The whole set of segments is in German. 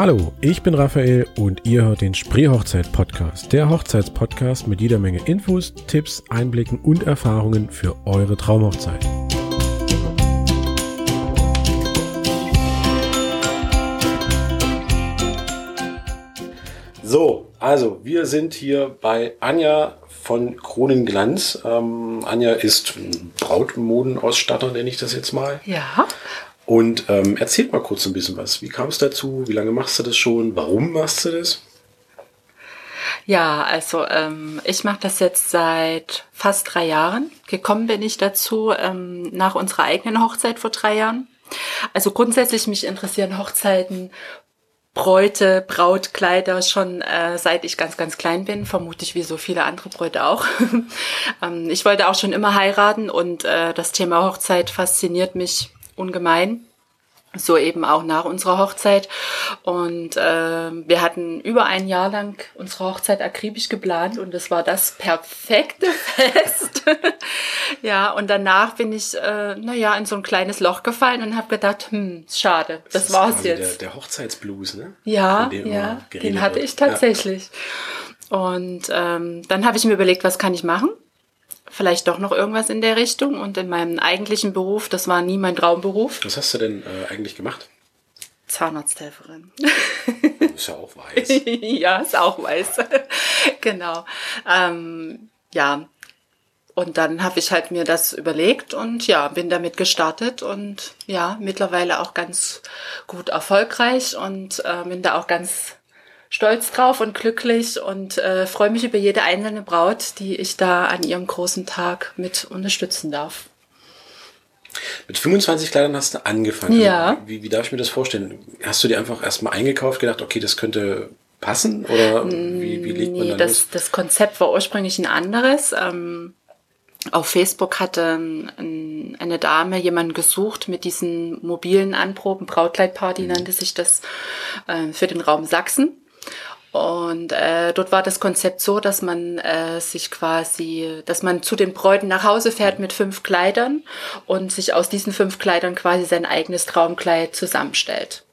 Hallo, ich bin Raphael und ihr hört den Spreehochzeit Podcast, der Hochzeitspodcast mit jeder Menge Infos, Tipps, Einblicken und Erfahrungen für eure Traumhochzeit. So, also wir sind hier bei Anja von Kronenglanz. Ähm, Anja ist Brautmodenausstatter, nenne ich das jetzt mal. Ja. Und ähm, erzählt mal kurz ein bisschen was. Wie kam es dazu? Wie lange machst du das schon? Warum machst du das? Ja, also ähm, ich mache das jetzt seit fast drei Jahren. Gekommen bin ich dazu ähm, nach unserer eigenen Hochzeit vor drei Jahren. Also grundsätzlich mich interessieren Hochzeiten, Bräute, Brautkleider schon äh, seit ich ganz, ganz klein bin, vermutlich wie so viele andere Bräute auch. ähm, ich wollte auch schon immer heiraten und äh, das Thema Hochzeit fasziniert mich ungemein. So eben auch nach unserer Hochzeit. Und äh, wir hatten über ein Jahr lang unsere Hochzeit akribisch geplant und es war das perfekte Fest. ja, und danach bin ich, äh, naja, in so ein kleines Loch gefallen und habe gedacht, hm, schade, das, das war's jetzt. Der, der Hochzeitsblues, ne? Ja, ja, den hatte wird. ich tatsächlich. Ja. Und ähm, dann habe ich mir überlegt, was kann ich machen? Vielleicht doch noch irgendwas in der Richtung. Und in meinem eigentlichen Beruf, das war nie mein Traumberuf. Was hast du denn äh, eigentlich gemacht? Zahnarzthelferin. Ist ja auch weiß. ja, ist auch weiß. genau. Ähm, ja. Und dann habe ich halt mir das überlegt und ja, bin damit gestartet und ja, mittlerweile auch ganz gut erfolgreich und äh, bin da auch ganz stolz drauf und glücklich und äh, freue mich über jede einzelne Braut, die ich da an ihrem großen Tag mit unterstützen darf. Mit 25 Kleidern hast du angefangen. Ja. Wie, wie darf ich mir das vorstellen? Hast du dir einfach erstmal eingekauft, gedacht, okay, das könnte passen? Oder wie, wie legt man nee, das, los? das Konzept war ursprünglich ein anderes. Ähm, auf Facebook hatte ein, eine Dame jemanden gesucht mit diesen mobilen Anproben, Brautkleidparty mhm. nannte sich das, äh, für den Raum Sachsen. Und äh, dort war das Konzept so, dass man äh, sich quasi, dass man zu den Bräuten nach Hause fährt mit fünf Kleidern und sich aus diesen fünf Kleidern quasi sein eigenes Traumkleid zusammenstellt.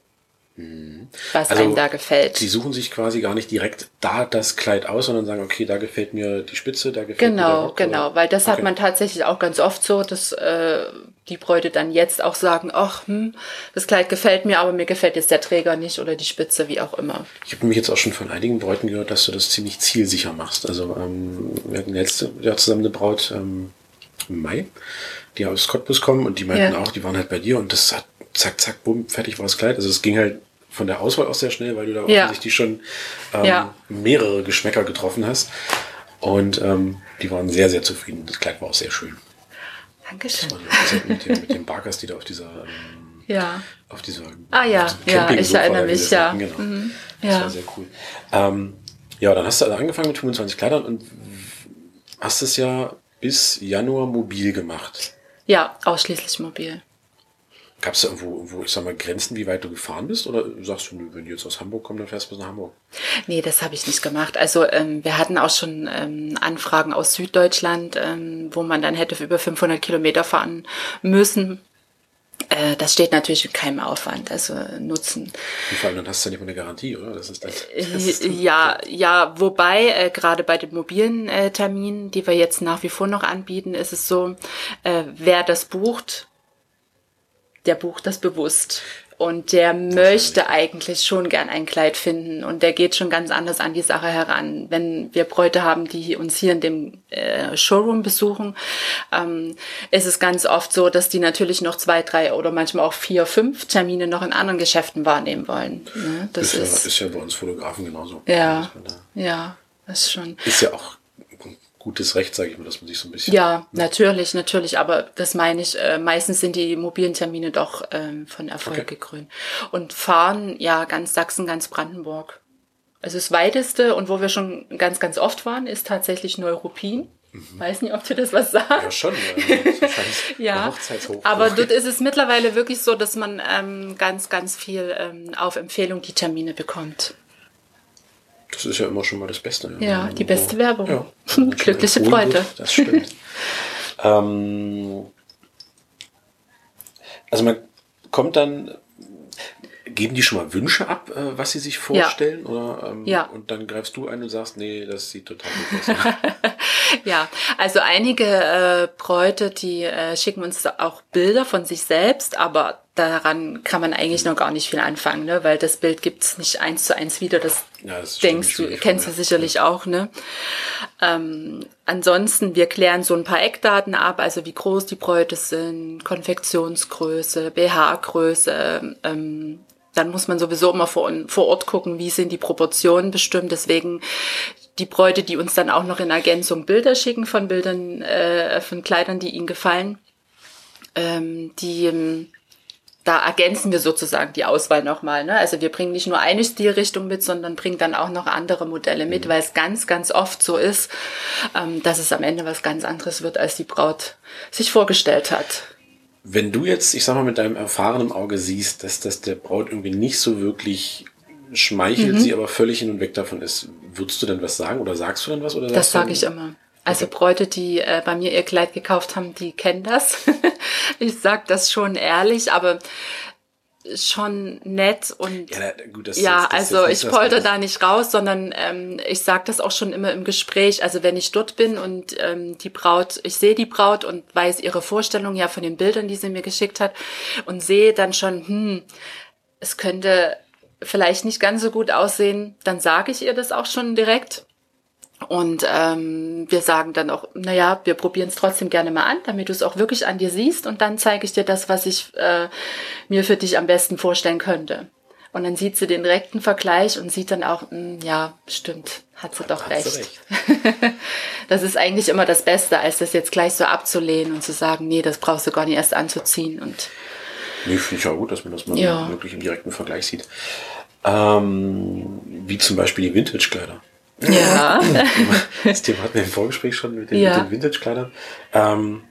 Mhm. Was also, einem da gefällt. Die suchen sich quasi gar nicht direkt da das Kleid aus, sondern sagen, okay, da gefällt mir die Spitze, da gefällt genau, mir der Rock, Genau, weil das okay. hat man tatsächlich auch ganz oft so, dass äh, die Bräute dann jetzt auch sagen, ach, hm, das Kleid gefällt mir, aber mir gefällt jetzt der Träger nicht oder die Spitze, wie auch immer. Ich habe nämlich jetzt auch schon von einigen Bräuten gehört, dass du das ziemlich zielsicher machst. Also ähm, wir hatten letzte Jahr zusammen eine Braut ähm, im Mai, die aus Cottbus kommen und die meinten ja. auch, die waren halt bei dir und das hat zack, zack, bumm, fertig war das Kleid. Also es ging halt von der Auswahl auch sehr schnell, weil du da ja. offensichtlich schon ähm, ja. mehrere Geschmäcker getroffen hast. Und ähm, die waren sehr, sehr zufrieden. Das Kleid war auch sehr schön. Dankeschön. Das war mit, den, mit den Barkers, die da auf dieser ähm, ja. auf dieser Ah ja, ja, ich erinnere mich, ja. Genau. Mhm. Das ja. war sehr cool. Ähm, ja, dann hast du also angefangen mit 25 Kleidern und hast es ja bis Januar mobil gemacht. Ja, ausschließlich mobil. Gab es irgendwo, irgendwo, ich sag mal, Grenzen, wie weit du gefahren bist? Oder sagst du, wenn du jetzt aus Hamburg kommst, dann fährst du bis nach Hamburg? Nee, das habe ich nicht gemacht. Also ähm, wir hatten auch schon ähm, Anfragen aus Süddeutschland, ähm, wo man dann hätte über 500 Kilometer fahren müssen. Äh, das steht natürlich mit keinem Aufwand, also Nutzen. Und vor allem dann hast du ja nicht mal eine Garantie, oder? Das ist das, das ist ja, ja, wobei äh, gerade bei den mobilen äh, Terminen, die wir jetzt nach wie vor noch anbieten, ist es so, äh, wer das bucht, der bucht das bewusst. Und der möchte eigentlich schon gern ein Kleid finden und der geht schon ganz anders an die Sache heran. Wenn wir Bräute haben, die uns hier in dem äh, Showroom besuchen, ähm, ist es ganz oft so, dass die natürlich noch zwei, drei oder manchmal auch vier, fünf Termine noch in anderen Geschäften wahrnehmen wollen. Ne? Das ist, ist, ja, ist ja bei uns Fotografen genauso. Ja, ja, das ist schon. Ist ja auch gutes Recht, sage ich mal, dass man sich so ein bisschen. Ja, ne? natürlich, natürlich, aber das meine ich, äh, meistens sind die mobilen Termine doch ähm, von Erfolg okay. gekrönt. Und fahren, ja, ganz Sachsen, ganz Brandenburg. Also das weiteste und wo wir schon ganz, ganz oft waren, ist tatsächlich Neuruppin. Mhm. Weiß nicht, ob du das was sagst. Ja, schon. ja, aber dort ist es mittlerweile wirklich so, dass man ähm, ganz, ganz viel ähm, auf Empfehlung die Termine bekommt. Das ist ja immer schon mal das Beste. Ja, ja die beste Werbung. Ja, Glückliche Freude. Das stimmt. ähm, also man kommt dann, geben die schon mal Wünsche ab, äh, was sie sich vorstellen? Ja. Oder, ähm, ja. Und dann greifst du ein und sagst, nee, das sieht total gut aus. ja, also einige äh, Bräute, die äh, schicken uns auch Bilder von sich selbst, aber daran kann man eigentlich noch gar nicht viel anfangen, ne? weil das Bild gibt's nicht eins zu eins wieder. Das, ja, das denkst du, kennst du sicherlich auch. Ne? Ähm, ansonsten, wir klären so ein paar Eckdaten ab, also wie groß die Bräute sind, Konfektionsgröße, BH-Größe, ähm, dann muss man sowieso immer vor, vor Ort gucken, wie sind die Proportionen bestimmt. Deswegen die Bräute, die uns dann auch noch in Ergänzung Bilder schicken von Bildern, äh, von Kleidern, die ihnen gefallen, ähm, die ähm, da ergänzen wir sozusagen die Auswahl nochmal. Ne? Also wir bringen nicht nur eine Stilrichtung mit, sondern bringen dann auch noch andere Modelle mit, mhm. weil es ganz, ganz oft so ist, ähm, dass es am Ende was ganz anderes wird, als die Braut sich vorgestellt hat. Wenn du jetzt, ich sag mal, mit deinem erfahrenen Auge siehst, dass das der Braut irgendwie nicht so wirklich schmeichelt, mhm. sie aber völlig hin und weg davon ist, würdest du denn was sagen oder sagst du dann was? Oder das sage ich immer. Also. Bräute, die äh, bei mir ihr Kleid gekauft haben, die kennen das. ich sag das schon ehrlich, aber schon nett und ja, gut, das, ja das, das, also ich polter da nicht raus, sondern ähm, ich sag das auch schon immer im Gespräch. Also wenn ich dort bin und ähm, die Braut, ich sehe die Braut und weiß ihre Vorstellung ja von den Bildern, die sie mir geschickt hat und sehe dann schon, hm, es könnte vielleicht nicht ganz so gut aussehen, dann sage ich ihr das auch schon direkt. Und ähm, wir sagen dann auch, naja, wir probieren es trotzdem gerne mal an, damit du es auch wirklich an dir siehst und dann zeige ich dir das, was ich äh, mir für dich am besten vorstellen könnte. Und dann sieht sie den direkten Vergleich und sieht dann auch, mh, hm, ja, stimmt, hat sie doch recht. recht. das ist eigentlich immer das Beste, als das jetzt gleich so abzulehnen und zu sagen, nee, das brauchst du gar nicht erst anzuziehen. Und nee, finde ich auch gut, dass man das mal ja. wirklich im direkten Vergleich sieht. Ähm, wie zum Beispiel die Vintage-Kleider. Ja. das Thema hatten wir im Vorgespräch schon mit den, ja. den Vintage-Kleidern. Ähm,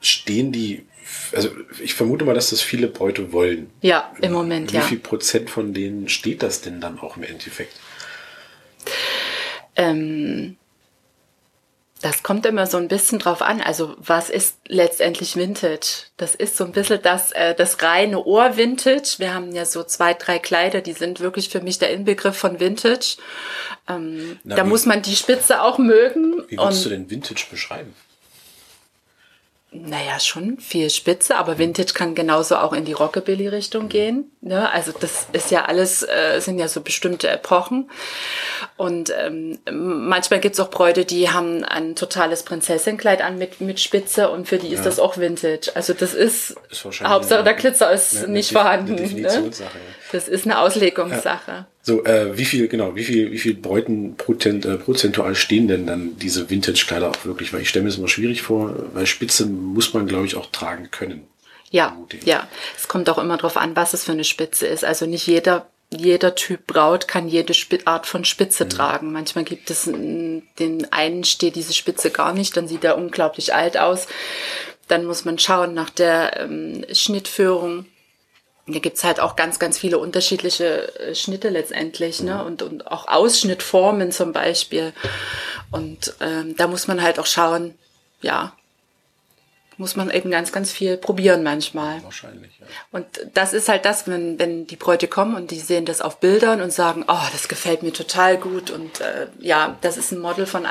stehen die, also ich vermute mal, dass das viele Bräute wollen. Ja, im Moment, Wie ja. Wie viel Prozent von denen steht das denn dann auch im Endeffekt? Ähm, das kommt immer so ein bisschen drauf an. Also was ist letztendlich Vintage? Das ist so ein bisschen das, äh, das reine Ohr-Vintage. Wir haben ja so zwei, drei Kleider, die sind wirklich für mich der Inbegriff von Vintage. Ähm, Na, da muss man die Spitze auch mögen. Wie würdest du denn Vintage beschreiben? Naja, schon viel Spitze, aber Vintage kann genauso auch in die Rockabilly-Richtung gehen. Ne? Also das ist ja alles, äh, sind ja so bestimmte Epochen. Und ähm, manchmal gibt's auch Bräute, die haben ein totales Prinzessinnenkleid an mit, mit Spitze und für die ist ja. das auch Vintage. Also das ist, ist Hauptsache der Glitzer ist eine, nicht eine vorhanden. Eine ne? Das ist eine Auslegungssache. Ja. So, äh, wie viel, genau, wie viel, wie viel Bräuten protent, äh, prozentual stehen denn dann diese Vintage-Kleider auch wirklich? Weil ich stelle mir das immer schwierig vor, weil Spitze muss man, glaube ich, auch tragen können. Ja, ja. Es kommt auch immer darauf an, was es für eine Spitze ist. Also nicht jeder jeder Typ Braut kann jede Art von Spitze mhm. tragen. Manchmal gibt es den einen steht diese Spitze gar nicht, dann sieht er unglaublich alt aus. Dann muss man schauen nach der ähm, Schnittführung da gibt's halt auch ganz, ganz viele unterschiedliche äh, Schnitte letztendlich, ne? Und, und auch Ausschnittformen zum Beispiel. Und ähm, da muss man halt auch schauen, ja, muss man eben ganz, ganz viel probieren manchmal. Wahrscheinlich, ja. Und das ist halt das, wenn, wenn die Bräute kommen und die sehen das auf Bildern und sagen, oh, das gefällt mir total gut und äh, ja, das ist ein Model von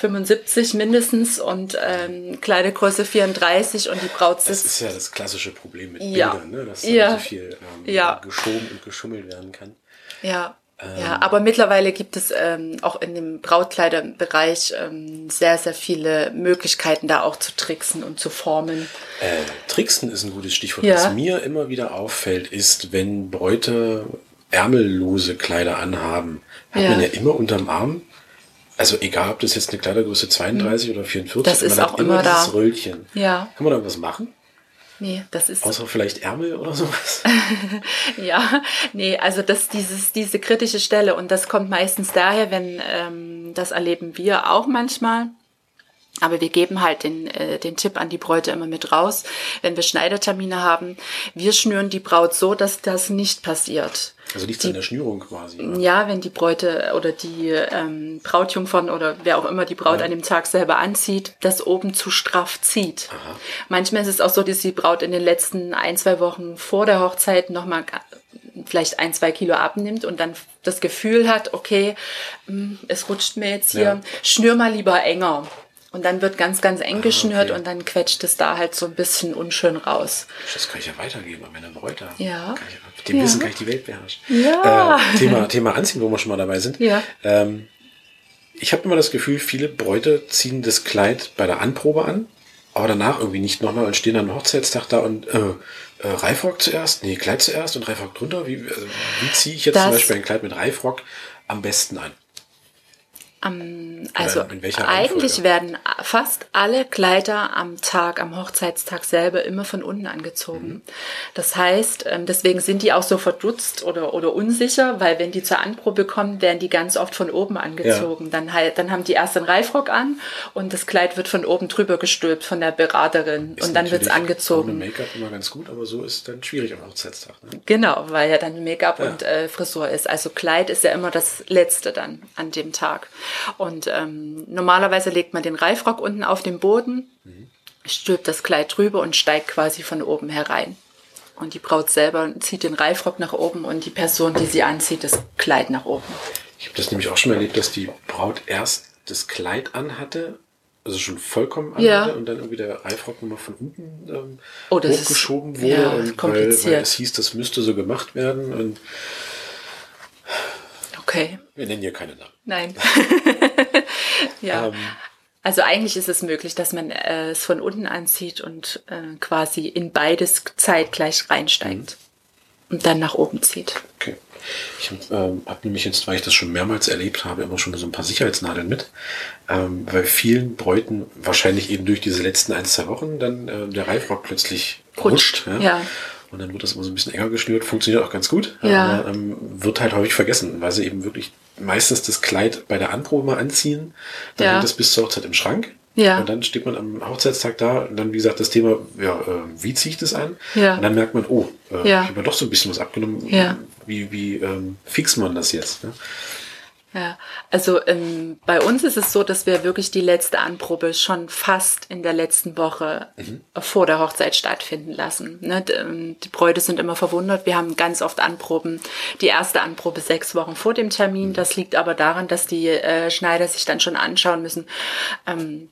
1,75 mindestens und ähm, Kleidergröße 34 und die Braut sitzt. Das ist ja das klassische Problem mit ja. Bildern, ne? dass ja. so viel ähm, ja. geschoben und geschummelt werden kann. Ja, ja, ähm. aber mittlerweile gibt es ähm, auch in dem Brautkleiderbereich ähm, sehr, sehr viele Möglichkeiten, da auch zu tricksen und zu formen. Äh, tricksen ist ein gutes Stichwort. Ja. Was mir immer wieder auffällt, ist, wenn Bräute ärmellose Kleider anhaben, hat ja. man ja immer unterm Arm, also egal, ob das jetzt eine Kleidergröße 32 mhm. oder 44 das ist, man auch immer, immer da. Röllchen. Ja. Kann man da was machen? Nee, das ist. Außer vielleicht Ärmel oder sowas? ja, nee, also das, dieses, diese kritische Stelle und das kommt meistens daher, wenn, ähm, das erleben wir auch manchmal, Aber wir geben halt den, äh, den Tipp an die Bräute immer mit raus, wenn wir Schneidertermine haben. Wir schnüren die Braut so, dass das nicht passiert. Also nichts an der Schnürung quasi. Oder? Ja, wenn die Bräute oder die ähm, Brautjungfern oder wer auch immer die Braut ja. an dem Tag selber anzieht, das oben zu straff zieht. Aha. Manchmal ist es auch so, dass die Braut in den letzten ein, zwei Wochen vor der Hochzeit nochmal vielleicht ein, zwei Kilo abnimmt und dann das Gefühl hat, okay, hm, es rutscht mir jetzt hier, ja. schnür mal lieber enger. Und dann wird ganz, ganz eng ah, geschnürt okay. und dann quetscht es da halt so ein bisschen unschön raus. Das kann ich ja weitergeben an meine Bräuter. Ja. Ich, mit dem ja. Wissen kann ich die Welt beherrschen. Ja. Äh, Thema, Thema Anziehen, wo wir schon mal dabei sind. Ja. Ähm, ich habe immer das Gefühl, viele Bräute ziehen das Kleid bei der Anprobe an, aber danach irgendwie nicht nochmal und stehen am Hochzeitstag da und äh, äh, Reifrock zuerst, nee, Kleid zuerst und Reifrock drunter. Wie, also, wie ziehe ich jetzt das zum Beispiel ein Kleid mit Reifrock am besten an? Um, also eigentlich werden fast alle Kleider am Tag, am Hochzeitstag selber immer von unten angezogen. Mhm. Das heißt, ähm, deswegen sind die auch so verdutzt oder, oder unsicher, weil wenn die zur Anprobe kommen, werden die ganz oft von oben angezogen. Ja. Dann, halt, dann haben die erst einen Reifrock an und das Kleid wird von oben drüber gestülpt von der Beraterin ist und dann wird es angezogen. Ohne Make-up immer ganz gut, aber so ist dann schwierig am Hochzeitstag. Ne? Genau, weil ja dann Make-up ja. und äh, Frisur ist. Also Kleid ist ja immer das Letzte dann an dem Tag. Und ähm, normalerweise legt man den Reifrock unten auf den Boden, mhm. stülpt das Kleid drüber und steigt quasi von oben herein. Und die Braut selber zieht den Reifrock nach oben und die Person, die sie anzieht, das Kleid nach oben. Ich habe das nämlich auch schon erlebt, dass die Braut erst das Kleid anhatte, also schon vollkommen anhatte ja. und dann irgendwie der Reifrock nochmal von unten ähm, oh, hochgeschoben ist, wurde. Ja, und weil, weil es hieß, das müsste so gemacht werden. Okay. Wir nennen hier keine Namen. Nein. ja. Ähm, also eigentlich ist es möglich, dass man äh, es von unten anzieht und äh, quasi in beides zeitgleich reinsteigt mhm. und dann nach oben zieht. Okay. Ich ähm, habe nämlich jetzt, weil ich das schon mehrmals erlebt habe, immer schon so ein paar Sicherheitsnadeln mit, ähm, weil vielen Bräuten wahrscheinlich eben durch diese letzten ein, zwei Wochen dann äh, der Reifrock plötzlich rutscht. rutscht ja. ja. Und dann wird das immer so ein bisschen enger geschnürt, funktioniert auch ganz gut. Ja. Aber ähm, wird halt häufig vergessen, weil sie eben wirklich meistens das Kleid bei der Anprobe mal anziehen. Dann ja. hängt das bis zur Hochzeit im Schrank. Ja. Und dann steht man am Hochzeitstag da und dann, wie gesagt, das Thema, ja, äh, wie ziehe ich das an? Ja. Und dann merkt man, oh, äh, ja. ich habe doch so ein bisschen was abgenommen. Ja. Wie, wie ähm, fix man das jetzt? Ne? Ja, also ähm, bei uns ist es so, dass wir wirklich die letzte Anprobe schon fast in der letzten Woche mhm. vor der Hochzeit stattfinden lassen. Ne? Ähm, die Bräute sind immer verwundert. Wir haben ganz oft Anproben. Die erste Anprobe sechs Wochen vor dem Termin. Mhm. Das liegt aber daran, dass die äh, Schneider sich dann schon anschauen müssen. Ähm,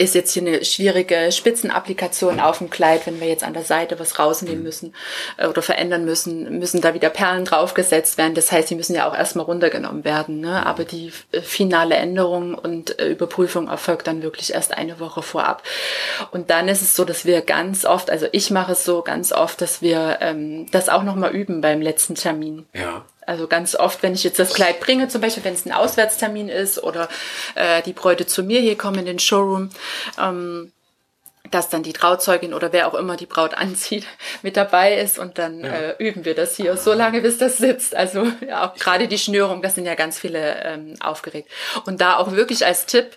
ist jetzt hier eine schwierige Spitzenapplikation auf dem Kleid, wenn wir jetzt an der Seite was rausnehmen müssen äh, oder verändern müssen, müssen da wieder Perlen draufgesetzt werden. Das heißt, die müssen ja auch erstmal runtergenommen werden. Ne? Aber die äh, finale Änderung und äh, Überprüfung erfolgt dann wirklich erst eine Woche vorab. Und dann ist es so, dass wir ganz oft, also ich mache es so ganz oft, dass wir ähm, das auch nochmal üben beim letzten Termin. Ja. Also ganz oft, wenn ich jetzt das Kleid bringe, zum Beispiel wenn es ein Auswärtstermin ist oder äh, die Bräute zu mir hier kommen in den Showroom, ähm, dass dann die Trauzeugin oder wer auch immer die Braut anzieht mit dabei ist und dann ja. äh, üben wir das hier so lange, bis das sitzt. Also ja, auch gerade die Schnürung, das sind ja ganz viele ähm, aufgeregt. Und da auch wirklich als Tipp,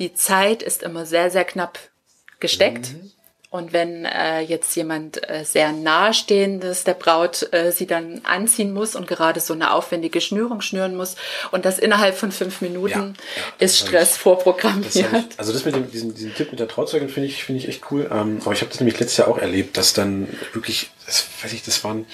die Zeit ist immer sehr, sehr knapp gesteckt. Mhm. Und wenn äh, jetzt jemand äh, sehr nahestehendes der Braut äh, sie dann anziehen muss und gerade so eine aufwendige Schnürung schnüren muss und das innerhalb von fünf Minuten ja, ja, ist Stress ich, vorprogrammiert. Das ich, also das mit dem, diesen, diesen Tipp mit der Trauzeugin finde ich, finde ich echt cool. Ähm, aber ich habe das nämlich letztes Jahr auch erlebt, dass dann wirklich, das weiß ich, das waren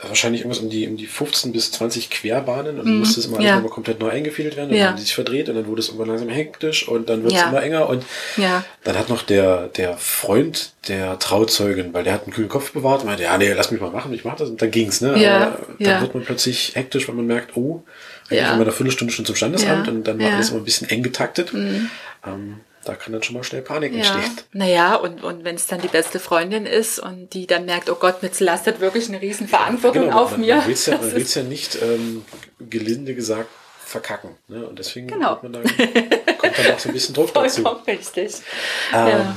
wahrscheinlich irgendwas um die, um die 15 bis 20 Querbahnen und mhm. musste es immer ja. alles komplett neu eingefädelt werden. Dann ja. haben die sich verdreht und dann wurde es irgendwann langsam hektisch und dann wird es ja. immer enger und ja. dann hat noch der, der Freund der Trauzeugin, weil der hat einen kühlen Kopf bewahrt, meinte, ja, nee, lass mich mal machen, ich mach das und dann ging's, ne? Ja. Aber dann wird man plötzlich hektisch, weil man merkt, oh, eigentlich ja. haben wir eine Viertelstunde schon zum Standesamt und dann war alles immer ein bisschen eng getaktet. Mhm. Ähm, da kann dann schon mal schnell Panik ja. entstehen. Naja, und, und wenn es dann die beste Freundin ist und die dann merkt, oh Gott, mir lastet wirklich eine riesen Verantwortung genau, auf man, mir. Man will es ja, man will's ja nicht, ähm, gelinde gesagt, verkacken. Ne? Und deswegen genau. man dann, kommt dann auch so ein bisschen Druck dazu. richtig. Ähm, ja.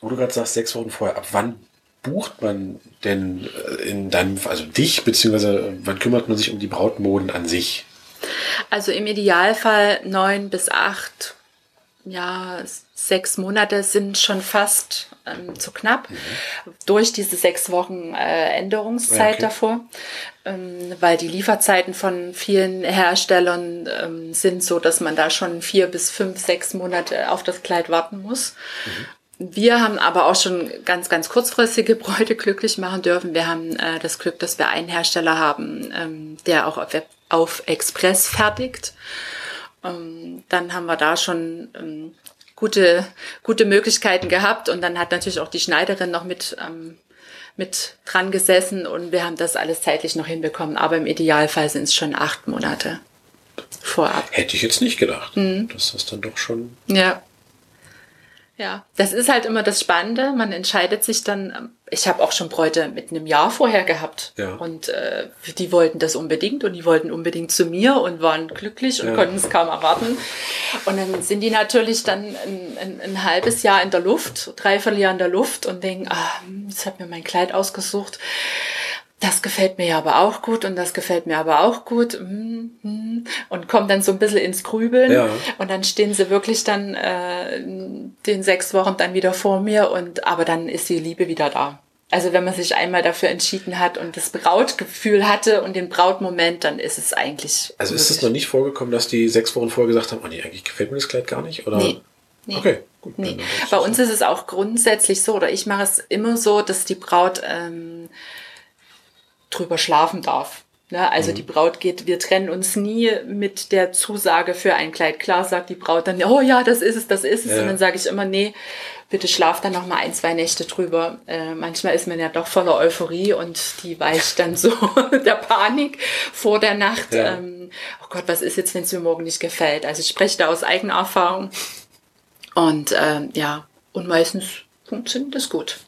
Wo du gerade sagst, sechs Wochen vorher, ab wann bucht man denn äh, in deinem, also dich, beziehungsweise äh, wann kümmert man sich um die Brautmoden an sich? Also im Idealfall neun bis acht ja, sechs Monate sind schon fast ähm, zu knapp mhm. durch diese sechs Wochen äh, Änderungszeit okay. davor, ähm, weil die Lieferzeiten von vielen Herstellern ähm, sind so, dass man da schon vier bis fünf, sechs Monate auf das Kleid warten muss. Mhm. Wir haben aber auch schon ganz, ganz kurzfristige Bräute glücklich machen dürfen. Wir haben äh, das Glück, dass wir einen Hersteller haben, ähm, der auch auf, auf Express fertigt. Ähm, dann haben wir da schon ähm, gute, gute Möglichkeiten gehabt und dann hat natürlich auch die Schneiderin noch mit, ähm, mit dran gesessen und wir haben das alles zeitlich noch hinbekommen. Aber im Idealfall sind es schon acht Monate vorab. Hätte ich jetzt nicht gedacht. Mhm. Das ist dann doch schon. Ja. Ja, das ist halt immer das Spannende. Man entscheidet sich dann. Ich habe auch schon Bräute mit einem Jahr vorher gehabt. Ja. Und äh, die wollten das unbedingt und die wollten unbedingt zu mir und waren glücklich und ja. konnten es kaum erwarten. Und dann sind die natürlich dann ein, ein, ein halbes Jahr in der Luft, dreiviertel Jahr in der Luft und denken, ah, jetzt hat mir mein Kleid ausgesucht das gefällt mir aber auch gut und das gefällt mir aber auch gut hm, hm. und kommen dann so ein bisschen ins Grübeln ja. und dann stehen sie wirklich dann äh, den sechs Wochen dann wieder vor mir und aber dann ist die Liebe wieder da. Also wenn man sich einmal dafür entschieden hat und das Brautgefühl hatte und den Brautmoment, dann ist es eigentlich. Also ist es noch nicht vorgekommen, dass die sechs Wochen vorher gesagt haben, oh nee, eigentlich gefällt mir das Kleid gar nicht? Oder? Nee. Nee. Okay, gut. Nee. Bei uns ist es auch grundsätzlich so, oder ich mache es immer so, dass die Braut ähm, drüber schlafen darf. Ne? Also mhm. die Braut geht, wir trennen uns nie mit der Zusage für ein Kleid. Klar sagt die Braut dann, oh ja, das ist es, das ist es. Ja. Und dann sage ich immer, nee, bitte schlaf dann noch mal ein, zwei Nächte drüber. Äh, manchmal ist man ja doch voller Euphorie und die weicht dann so der Panik vor der Nacht. Ja. Ähm, oh Gott, was ist jetzt, wenn es mir morgen nicht gefällt? Also ich spreche da aus eigener Erfahrung. Und ähm, ja, und meistens funktioniert das gut.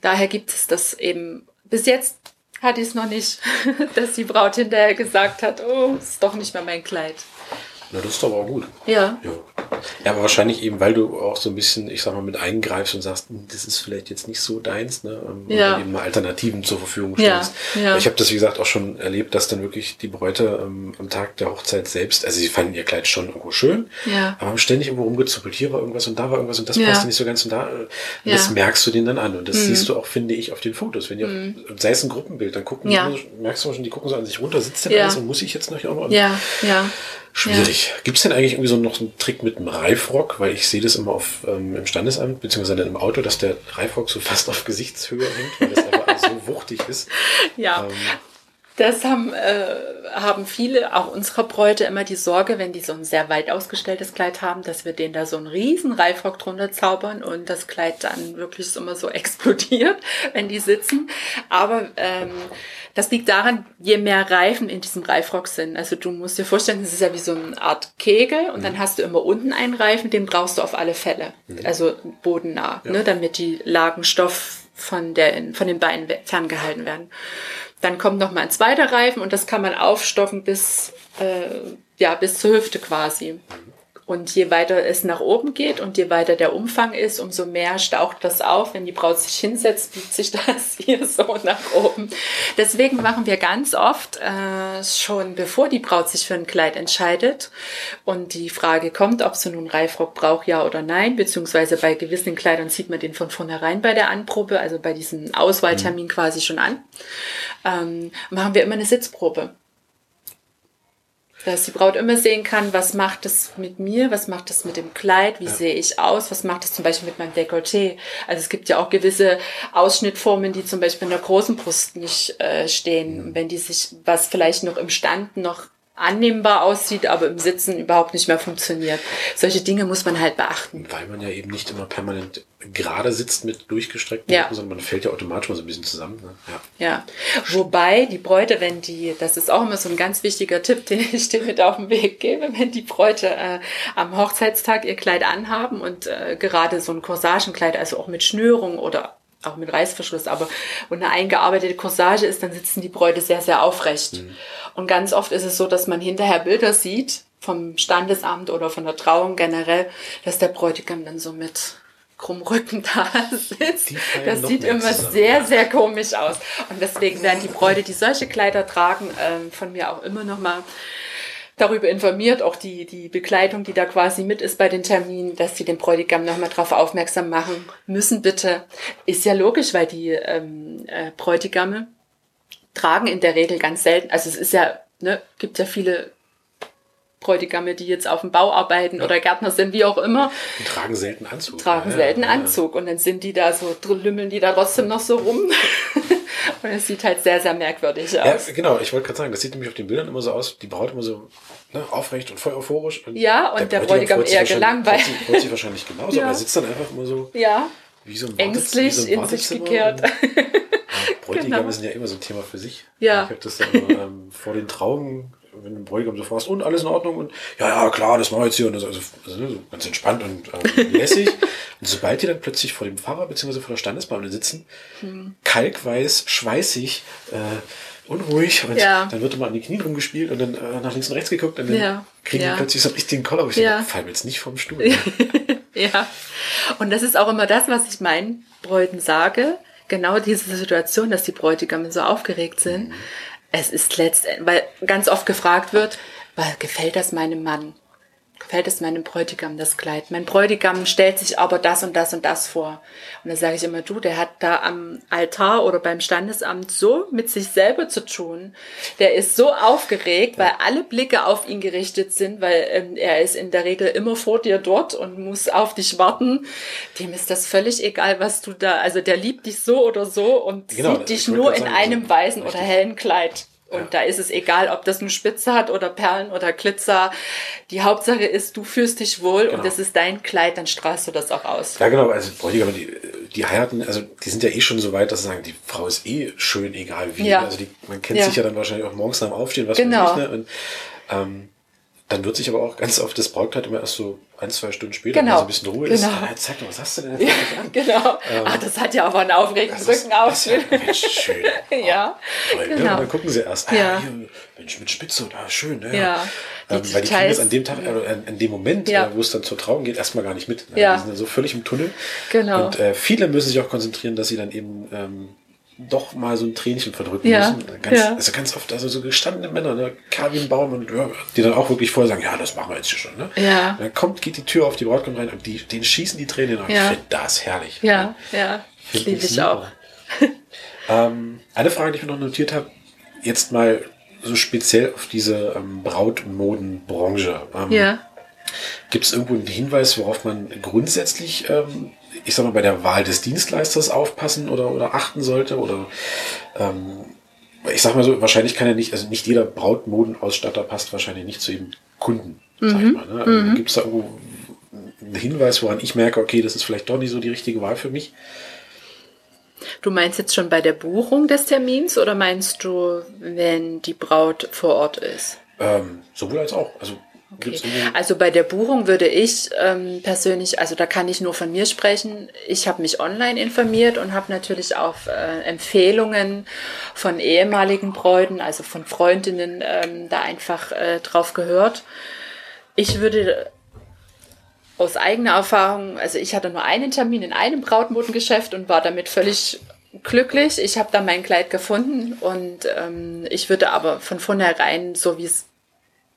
Daher gibt es das eben bis jetzt hatte ich es noch nicht, dass die Braut hinterher gesagt hat, oh, ist doch nicht mehr mein Kleid. Na, das ist doch auch gut. Ja. ja. Ja, aber wahrscheinlich eben, weil du auch so ein bisschen, ich sag mal, mit eingreifst und sagst, hm, das ist vielleicht jetzt nicht so deins, ne? Und ja. eben mal Alternativen zur Verfügung stellst. Ja. ja. Ich habe das, wie gesagt, auch schon erlebt, dass dann wirklich die Bräute ähm, am Tag der Hochzeit selbst, also sie fanden ihr Kleid schon irgendwo schön, ja. aber haben ständig irgendwo rumgezuppelt. Hier war irgendwas und da war irgendwas und das ja. passte nicht so ganz und da. Äh, ja. Das merkst du denen dann an. Und das mhm. siehst du auch, finde ich, auf den Fotos. Wenn ihr, mhm. sei es ein Gruppenbild, dann gucken ja. merkst du schon, die gucken so an sich runter, sitzt denn alles und muss ich jetzt noch hier auch noch? Ja, ja. Schwierig. Ja. Gibt es denn eigentlich irgendwie so noch einen Trick mit dem Reifrock? Weil ich sehe das immer auf, ähm, im Standesamt, beziehungsweise im Auto, dass der Reifrock so fast auf Gesichtshöhe hängt, weil das einfach so wuchtig ist. Ja. Ähm, das haben, äh, haben viele, auch unsere Bräute, immer die Sorge, wenn die so ein sehr weit ausgestelltes Kleid haben, dass wir denen da so einen riesen Reifrock drunter zaubern und das Kleid dann wirklich immer so explodiert, wenn die sitzen. Aber ähm, das liegt daran, je mehr Reifen in diesem Reifrock sind. Also du musst dir vorstellen, das ist ja wie so eine Art Kegel und mhm. dann hast du immer unten einen Reifen, den brauchst du auf alle Fälle. Mhm. Also bodennah, ja. ne, damit die Lagen Stoff von, der, von den Beinen ferngehalten werden. Dann kommt noch mal ein zweiter Reifen und das kann man aufstocken bis, äh, ja, bis zur Hüfte quasi. Und je weiter es nach oben geht und je weiter der Umfang ist, umso mehr staucht das auf. Wenn die Braut sich hinsetzt, biegt sich das hier so nach oben. Deswegen machen wir ganz oft äh, schon, bevor die Braut sich für ein Kleid entscheidet und die Frage kommt, ob sie nun Reifrock braucht, ja oder nein, beziehungsweise bei gewissen Kleidern zieht man den von vornherein bei der Anprobe, also bei diesem Auswahltermin quasi schon an, ähm, machen wir immer eine Sitzprobe dass die Braut immer sehen kann, was macht es mit mir, was macht es mit dem Kleid, wie ja. sehe ich aus, was macht es zum Beispiel mit meinem Dekolleté. Also es gibt ja auch gewisse Ausschnittformen, die zum Beispiel in der großen Brust nicht äh, stehen. Mhm. Wenn die sich, was vielleicht noch im Stand noch annehmbar aussieht, aber im Sitzen überhaupt nicht mehr funktioniert. Solche Dinge muss man halt beachten. Weil man ja eben nicht immer permanent gerade sitzt mit durchgestreckten ja. Rücken, sondern man fällt ja automatisch mal so ein bisschen zusammen. Ne? Ja. ja. Wobei die Bräute, wenn die, das ist auch immer so ein ganz wichtiger Tipp, den ich dir mit auf den Weg gebe, wenn die Bräute äh, am Hochzeitstag ihr Kleid anhaben und äh, gerade so ein Corsagenkleid, also auch mit Schnürung oder auch mit Reißverschluss, aber und eine eingearbeitete Corsage ist, dann sitzen die Bräute sehr, sehr aufrecht. Mhm. Und ganz oft ist es so, dass man hinterher Bilder sieht vom Standesamt oder von der Trauung generell, dass der Bräutigam dann so mit Krummrücken da sitzt. Das sieht immer zusammen. sehr, sehr komisch aus. Und deswegen werden die Bräute, die solche Kleider tragen, ähm, von mir auch immer noch mal darüber informiert, auch die, die Begleitung, die da quasi mit ist bei den Terminen, dass sie den Bräutigam nochmal darauf aufmerksam machen müssen, bitte. Ist ja logisch, weil die ähm, äh, Bräutigame tragen in der Regel ganz selten, also es ist ja, ne, gibt ja viele Bräutigame, die jetzt auf dem Bau arbeiten ja. oder Gärtner sind, wie auch immer. Die tragen selten Anzug. Tragen ja, selten ja, Anzug und dann sind die da so, lümmeln die da trotzdem noch so rum. und es sieht halt sehr, sehr merkwürdig aus. Ja, genau, ich wollte gerade sagen, das sieht nämlich auf den Bildern immer so aus, die Braut immer so ne, aufrecht und voll euphorisch. Und ja, und der, der Bräutigam, eher gelangweilt. Freut sich, wahrscheinlich genauso, aber er sitzt dann einfach immer so. Ja. Wie so ein Ängstlich so ein in sich gekehrt. Bräutigame genau. sind ja immer so ein Thema für sich. Ja. Ich habe das dann ähm, vor den Trauungen wenn du Bräutigam so fragst, und alles in Ordnung und ja, ja, klar, das machen wir jetzt hier und das also, also so ganz entspannt und äh, lässig. und sobald die dann plötzlich vor dem Pfarrer bzw. vor der Standesbeamte sitzen, hm. kalkweiß, schweißig, äh, unruhig und ja. dann wird immer an die Knie rumgespielt und dann äh, nach links und rechts geguckt und dann ja. kriegen ja. die plötzlich so ich den Koller, aber ich ja. fall mir jetzt nicht vom Stuhl. ja, und das ist auch immer das, was ich meinen Bräuten sage, genau diese Situation, dass die Bräutigame so aufgeregt sind. Mhm es ist letztendlich, weil ganz oft gefragt wird, weil gefällt das meinem Mann? Gefällt es meinem Bräutigam das Kleid. Mein Bräutigam stellt sich aber das und das und das vor. Und dann sage ich immer, du, der hat da am Altar oder beim Standesamt so mit sich selber zu tun. Der ist so aufgeregt, weil alle Blicke auf ihn gerichtet sind, weil ähm, er ist in der Regel immer vor dir dort und muss auf dich warten. Dem ist das völlig egal, was du da, also der liebt dich so oder so und genau, sieht dich nur in sagen, einem weißen oder hellen Kleid. Und ja. da ist es egal, ob das eine Spitze hat oder Perlen oder Glitzer. Die Hauptsache ist, du fühlst dich wohl genau. und das ist dein Kleid, dann strahlst du das auch aus. Ja, genau. Also Bräutigam, die, die heiraten, also die sind ja eh schon so weit, dass sie sagen, die Frau ist eh schön, egal wie. Ja. Also die, man kennt ja. sich ja dann wahrscheinlich auch morgens nach dem Aufstehen, was genau. weiß ich, ne? Und, ähm, dann wird sich aber auch ganz oft das Brautkleid immer erst so ein, zwei Stunden später, genau. wenn so ein bisschen Ruhe genau. ist. Ah, zeig doch, was hast du denn ja, an? Genau. Ähm, ah, das hat ja aber einen aufregenden Rückenausschnitt. Ja, Mensch, schön. ja, oh, toll, ne? genau. Und dann gucken sie erst, ah, ja. hier, Mensch, mit Spitze, und ah, schön. Ne? Ja. Ähm, weil die kriegen das an dem Tag, äh, an dem Moment, ja. äh, wo es dann zur Trauung geht, erstmal gar nicht mit. Ne? Ja. Die sind dann so völlig im Tunnel. Genau. Und äh, viele müssen sich auch konzentrieren, dass sie dann eben ähm, doch mal so ein Tränchen verdrücken ja, müssen. Ganz, ja. Also ganz oft, also so gestandene Männer, ne, Calvin Baum und die dann auch wirklich vorher sagen, ja, das machen wir jetzt hier schon. Ne? Ja. Und dann kommt, geht die Tür auf, die Braut kommt rein und die, denen schießen die Tränen an. Ja. Ich finde das herrlich. Ja, ja, ja. liebe ich auch. ähm, eine Frage, die ich mir noch notiert habe, jetzt mal so speziell auf diese ähm, Brautmodenbranche. Ähm, ja. Gibt es irgendwo einen Hinweis, worauf man grundsätzlich ähm, ich sag mal, bei der Wahl des Dienstleisters aufpassen oder, oder achten sollte? Oder ähm, ich sag mal so, wahrscheinlich kann er nicht, also nicht jeder Brautmodenausstatter passt wahrscheinlich nicht zu jedem Kunden, sag ich mhm. mal. Ne? Also mhm. Gibt es da irgendwo einen Hinweis, woran ich merke, okay, das ist vielleicht doch nicht so die richtige Wahl für mich? Du meinst jetzt schon bei der Buchung des Termins oder meinst du, wenn die Braut vor Ort ist? Ähm, sowohl als auch. Also Okay. Also bei der Buchung würde ich ähm, persönlich, also da kann ich nur von mir sprechen. Ich habe mich online informiert und habe natürlich auf äh, Empfehlungen von ehemaligen Bräuten, also von Freundinnen, ähm, da einfach äh, drauf gehört. Ich würde aus eigener Erfahrung, also ich hatte nur einen Termin in einem Brautmodengeschäft und war damit völlig glücklich. Ich habe da mein Kleid gefunden und ähm, ich würde aber von vornherein, so wie es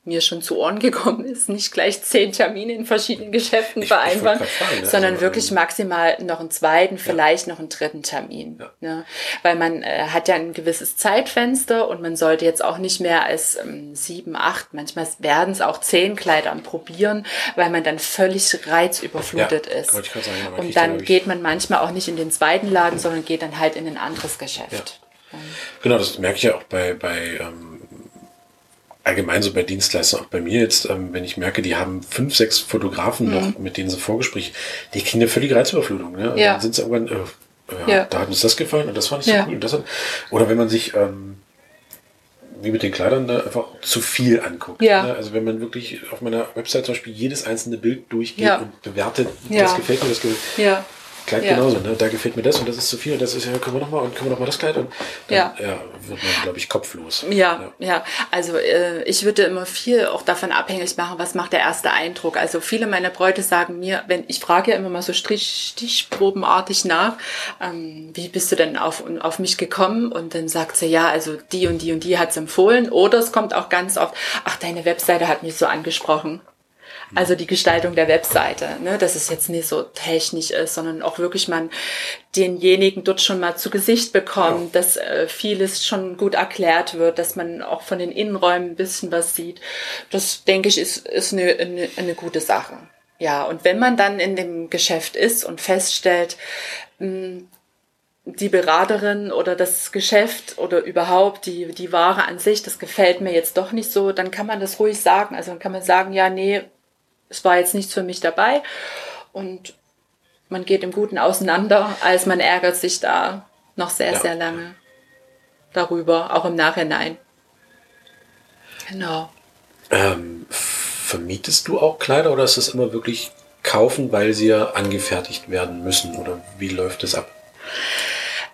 mir schon zu Ohren gekommen ist, nicht gleich zehn Termine in verschiedenen Geschäften ich, vereinbaren, ich sondern also, wirklich ähm, maximal noch einen zweiten, ja. vielleicht noch einen dritten Termin. Ja. Ne? Weil man äh, hat ja ein gewisses Zeitfenster und man sollte jetzt auch nicht mehr als ähm, sieben, acht, manchmal werden es auch zehn Kleider probieren, weil man dann völlig reizüberflutet ja, ist. Sagen, und dann geht man manchmal auch nicht in den zweiten Laden, sondern geht dann halt in ein anderes Geschäft. Genau, das merke ich ja auch bei, bei ähm, allgemein so bei Dienstleistern, auch bei mir jetzt, ähm, wenn ich merke, die haben fünf, sechs Fotografen mhm. noch, mit denen sie Vorgespräch, die kriegen eine völlige Reizüberflutung. Ne? Und ja. dann sind sie irgendwann, äh, ja, ja. da hat uns das gefallen und das war nicht so cool. Und das hat, oder wenn man sich, ähm, wie mit den Kleidern, da einfach zu viel anguckt. Ja. Ne? Also wenn man wirklich auf meiner Website zum Beispiel jedes einzelne Bild durchgeht und bewertet, das gefällt mir, das gefällt mir. Ja Kleid Ja. genauso, ne? Da gefällt mir das und das ist zu viel und das ist ja, können wir noch mal und können wir noch mal das Kleid und dann Ja. ja. wird man, glaube ich, kopflos. Ja, ja. Also äh, ich würde immer viel auch davon abhängig machen, was macht der erste Eindruck. Also viele meiner Bräute sagen mir, wenn ich frage ja immer mal so Strich, stichprobenartig nach, ähm, wie bist du denn auf, auf mich gekommen? Und dann sagt sie, ja, also die und die und die hat's empfohlen. Oder es kommt auch ganz oft, ach, deine Webseite hat mich so angesprochen. Also die Gestaltung der Webseite, ne, dass es jetzt nicht so technisch ist, sondern auch wirklich man denjenigen dort schon mal zu Gesicht bekommt, dass äh, vieles schon gut erklärt wird, dass man auch von den Innenräumen ein bisschen was sieht. Das denke ich ist, ist eine, eine, eine gute Sache. Ja, und wenn man dann in dem Geschäft ist und feststellt, mh, die Beraterin oder das Geschäft oder überhaupt die, die Ware an sich, das gefällt mir jetzt doch nicht so, dann kann man das ruhig sagen. Also dann kann man sagen, ja, nee, es war jetzt nichts für mich dabei und man geht im Guten auseinander, als man ärgert sich da noch sehr, Ja. sehr lange darüber, auch im Nachhinein. Genau. Ähm, vermietest du auch Kleider oder ist das immer wirklich kaufen, weil sie ja angefertigt werden müssen? Oder wie läuft das ab?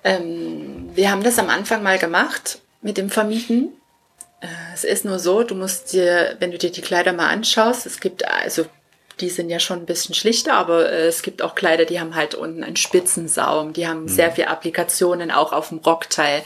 Ähm, wir haben das am Anfang mal gemacht mit dem Vermieten. Es ist nur so, du musst dir, wenn du dir die Kleider mal anschaust, es gibt also die sind ja schon ein bisschen schlichter, aber äh, es gibt auch Kleider, die haben halt unten einen Spitzensaum, die haben sehr viel Applikationen auch auf dem Rockteil.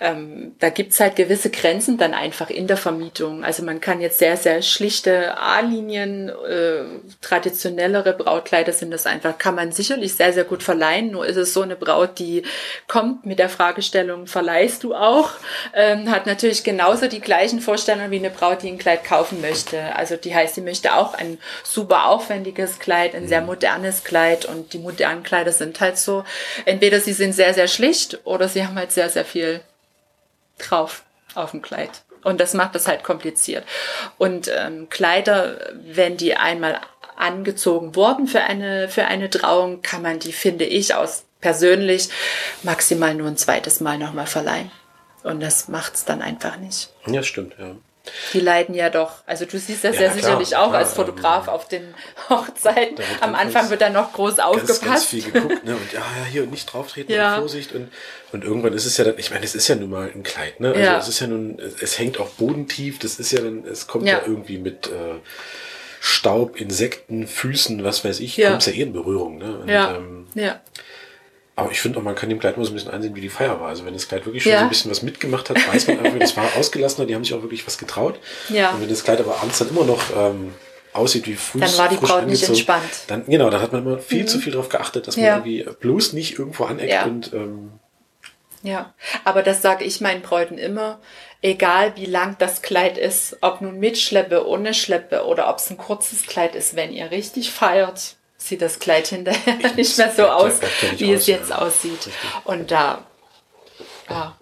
Ähm, da gibt's halt gewisse Grenzen dann einfach in der Vermietung. Also man kann jetzt sehr, sehr schlichte A-Linien, äh, traditionellere Brautkleider sind das einfach, kann man sicherlich sehr, sehr gut verleihen. Nur ist es so eine Braut, die kommt mit der Fragestellung, verleihst du auch? Ähm, hat natürlich genauso die gleichen Vorstellungen wie eine Braut, die ein Kleid kaufen möchte. Also die heißt, sie möchte auch ein super aufwendiges Kleid, ein sehr modernes Kleid und die modernen Kleider sind halt so, entweder sie sind sehr, sehr schlicht oder sie haben halt sehr, sehr viel drauf auf dem Kleid. Und das macht das halt kompliziert. Und ähm, Kleider, wenn die einmal angezogen wurden für eine, für eine Trauung, kann man die, finde ich, aus persönlich maximal nur ein zweites Mal nochmal verleihen. Und das macht's dann einfach nicht. Ja, stimmt, ja. Die leiden ja doch. Also du siehst das Ja, ja, na klar, sicherlich auch klar, als Fotograf ähm, auf den Hochzeiten. Am Anfang wird da noch groß Ganz, aufgepasst. ganz viel geguckt, ne? Und ja, ja, hier nicht drauf treten Ja. und Vorsicht. Und, und irgendwann ist es ja dann, ich meine, es ist ja nun mal ein Kleid, ne? Also Ja. es ist ja nun, es, hängt auch bodentief, das ist ja dann, es kommt ja, Ja. irgendwie mit äh, Staub, Insekten, Füßen, was weiß ich, Ja. kommt ja eh in Berührung, ne? Und, ja, ähm, ja. Aber ich finde auch, man kann dem Kleid mal so ein bisschen einsehen, wie die Feier war. Also wenn das Kleid wirklich schon Ja. so ein bisschen was mitgemacht hat, weiß man einfach, das war ausgelassener, die haben sich auch wirklich was getraut. Ja. Und wenn das Kleid aber abends dann immer noch ähm, aussieht wie früh Dann war die Braut nicht entspannt. Dann, genau, dann hat man immer viel zu viel darauf geachtet, dass man Ja. irgendwie bloß nicht irgendwo aneckt Ja. und ähm, Ja, aber das sage ich meinen Bräuten immer, egal wie lang das Kleid ist, ob nun mit Schleppe, ohne Schleppe oder ob es ein kurzes Kleid ist, wenn ihr richtig feiert, sieht das Kleid hinterher nicht mehr so aus, wie es jetzt aussieht. Und da, ja,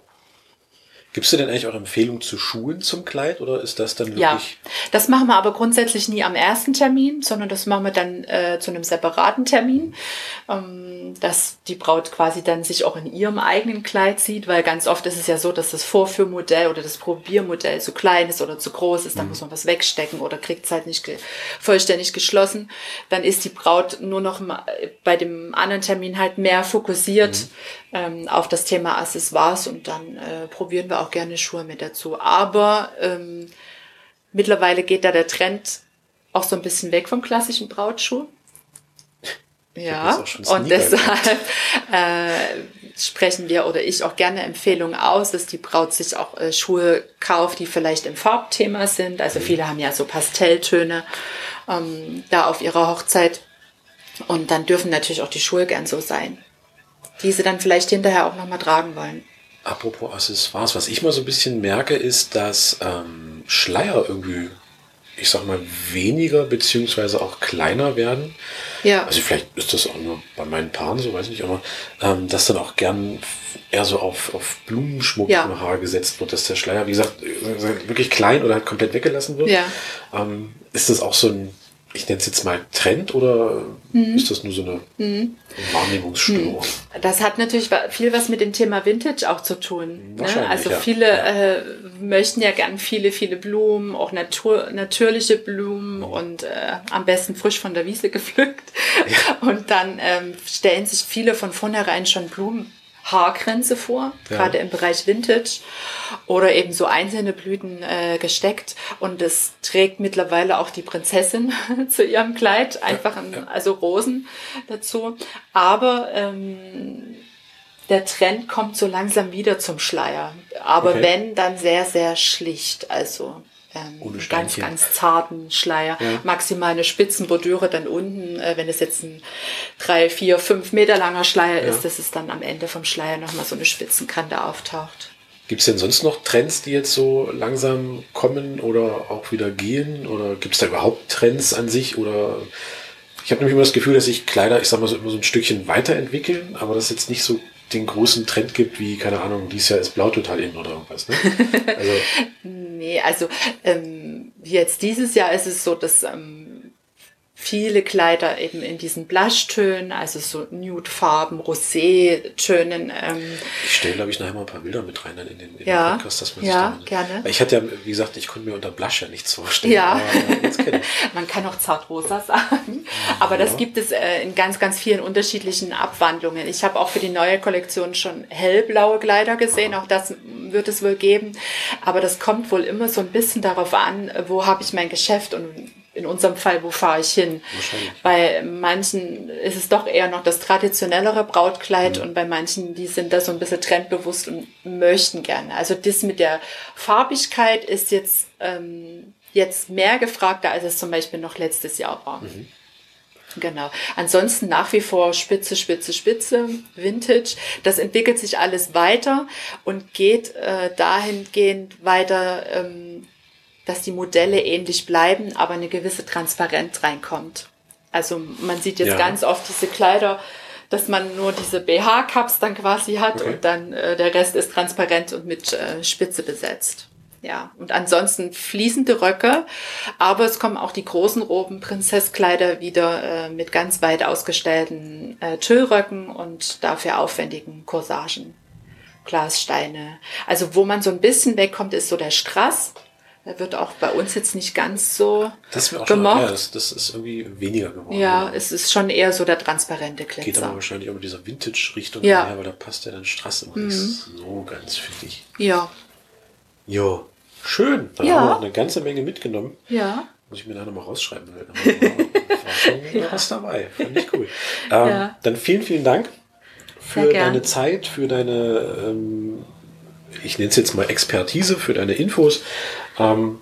Gibst du denn eigentlich auch Empfehlungen zu Schuhen zum Kleid oder ist das dann Ja, wirklich? das machen wir aber grundsätzlich nie am ersten Termin, sondern das machen wir dann äh, zu einem separaten Termin, ähm, dass die Braut quasi dann sich auch in ihrem eigenen Kleid sieht, weil ganz oft ist es ja so, dass das Vorführmodell oder das Probiermodell zu klein ist oder zu groß ist, dann muss man was wegstecken oder kriegt es halt nicht ge vollständig geschlossen. Dann ist die Braut nur noch mal bei dem anderen Termin halt mehr fokussiert ähm, auf das Thema Accessoires und dann äh, probieren wir auch gerne Schuhe mit dazu. Aber ähm, mittlerweile geht da der Trend auch so ein bisschen weg vom klassischen Brautschuh. Ja, auch und deshalb äh, sprechen wir oder ich auch gerne Empfehlungen aus, dass die Braut sich auch äh, Schuhe kauft, die vielleicht im Farbthema sind. Also viele haben ja so Pastelltöne ähm, da auf ihrer Hochzeit. Und dann dürfen natürlich auch die Schuhe gern so sein, die sie dann vielleicht hinterher auch nochmal tragen wollen. Apropos Accessoires, was ich mal so ein bisschen merke, ist, dass ähm, Schleier irgendwie, ich sag mal, weniger beziehungsweise auch kleiner werden. Ja. Also vielleicht ist das auch nur bei meinen Paaren so, weiß nicht, aber ähm, dass dann auch gern eher so auf, auf Blumenschmuck Ja. im Haar gesetzt wird, dass der Schleier, wie gesagt, äh, wirklich klein oder halt komplett weggelassen wird. Ja. Ähm, ist das auch so ein ich nenne es jetzt mal Trend oder mhm. ist das nur so eine mhm. Wahrnehmungsstörung? Mhm. Das hat natürlich viel was mit dem Thema Vintage auch zu tun. Ne? Also ja. viele ja. Äh, möchten ja gern viele, viele Blumen, auch Natur, natürliche Blumen mhm. und äh, am besten frisch von der Wiese gepflückt. Ja. Und dann ähm, stellen sich viele von vornherein schon Blumen Haargrenze vor, ja. gerade im Bereich Vintage oder eben so einzelne Blüten äh, gesteckt. Und das trägt mittlerweile auch die Prinzessin zu ihrem Kleid, einfach ein, ja. also Rosen dazu. Aber ähm, der Trend kommt so langsam wieder zum Schleier. Aber okay. wenn, dann sehr, sehr schlicht. Also ähm, ganz, ganz zarten Schleier. Ja. Maximal eine Spitzenbordüre dann unten. Äh, wenn es jetzt ein drei, vier, fünf Meter langer Schleier ja. ist, dass es dann am Ende vom Schleier nochmal so eine Spitzenkante auftaucht. Gibt es denn sonst noch Trends, die jetzt so langsam kommen oder auch wieder gehen? Oder gibt es da überhaupt Trends an sich? Oder ich habe nämlich immer das Gefühl, dass sich Kleider, ich sag mal so, immer so ein Stückchen weiterentwickeln, aber das jetzt nicht so den großen Trend gibt, wie, keine Ahnung, dieses Jahr ist Blau total in oder irgendwas. Ne? Also, nee, also ähm, jetzt dieses Jahr ist es so, dass ähm, viele Kleider eben in diesen Blushtönen, also so Nude-Farben, Rosé-Tönen. Ähm, ich stelle, glaube ich, nachher mal ein paar Bilder mit rein in den, in ja, den Podcast, dass man ja, sich da, gerne. Ich hatte ja, wie gesagt, ich konnte mir unter Blush ja nichts vorstellen. Ja, man kann auch zartrosa sagen, aber ja. das gibt es äh, in ganz, ganz vielen unterschiedlichen Abwandlungen. Ich habe auch für die neue Kollektion schon hellblaue Kleider gesehen, auch das wird es wohl geben, aber das kommt wohl immer so ein bisschen darauf an, wo habe ich mein Geschäft und in unserem Fall, wo fahre ich hin? Bei manchen ist es doch eher noch das traditionellere Brautkleid mhm. und bei manchen, die sind da so ein bisschen trendbewusst und möchten gerne. Also das mit der Farbigkeit ist jetzt, ähm, jetzt mehr gefragter, als es zum Beispiel noch letztes Jahr war. Mhm. Genau. Ansonsten nach wie vor Spitze, Spitze, Spitze, Vintage. Das entwickelt sich alles weiter und geht äh, dahingehend weiter, ähm, dass die Modelle ähnlich bleiben, aber eine gewisse Transparenz reinkommt. Also man sieht jetzt ja. ganz oft diese Kleider, dass man nur diese BH-Cups dann quasi hat okay. und dann äh, der Rest ist transparent und mit äh, Spitze besetzt. Ja, und ansonsten fließende Röcke, aber es kommen auch die großen Roben, Prinzesskleider wieder äh, mit ganz weit ausgestellten äh, Tüllröcken und dafür aufwendigen Corsagen, Glassteine. Also wo man so ein bisschen wegkommt, ist so der Strass er wird auch bei uns jetzt nicht ganz so das auch gemocht. Schon, ja, das, das, ist irgendwie weniger geworden. Ja, es ist schon eher so der transparente Glitzer. Geht aber wahrscheinlich auch mit dieser Vintage-Richtung ja. her, weil da passt ja dann Straße mhm. so ganz, finde ich. Ja. Jo, schön. Da ja. haben wir eine ganze Menge mitgenommen. Ja. Muss ich mir da nochmal rausschreiben. War schon ja. was dabei. Fand ich cool. Ähm, ja. Dann vielen, vielen Dank für deine Zeit, für deine ähm, ich nenne es jetzt mal Expertise für deine Infos. Ähm,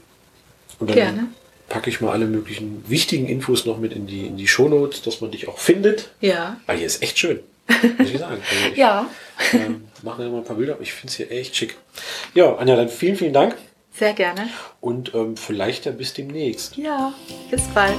und dann Gerne. packe ich mal alle möglichen wichtigen Infos noch mit in die, in die Shownotes, dass man dich auch findet. Ja. Weil hier ist echt schön. Muss ich sagen. Also ich, ja. Ähm, mache mal ein paar Bilder, aber ich finde es hier echt schick. Ja, Anja, dann vielen, vielen Dank. Sehr gerne. Und ähm, vielleicht ja bis demnächst. Ja, bis bald.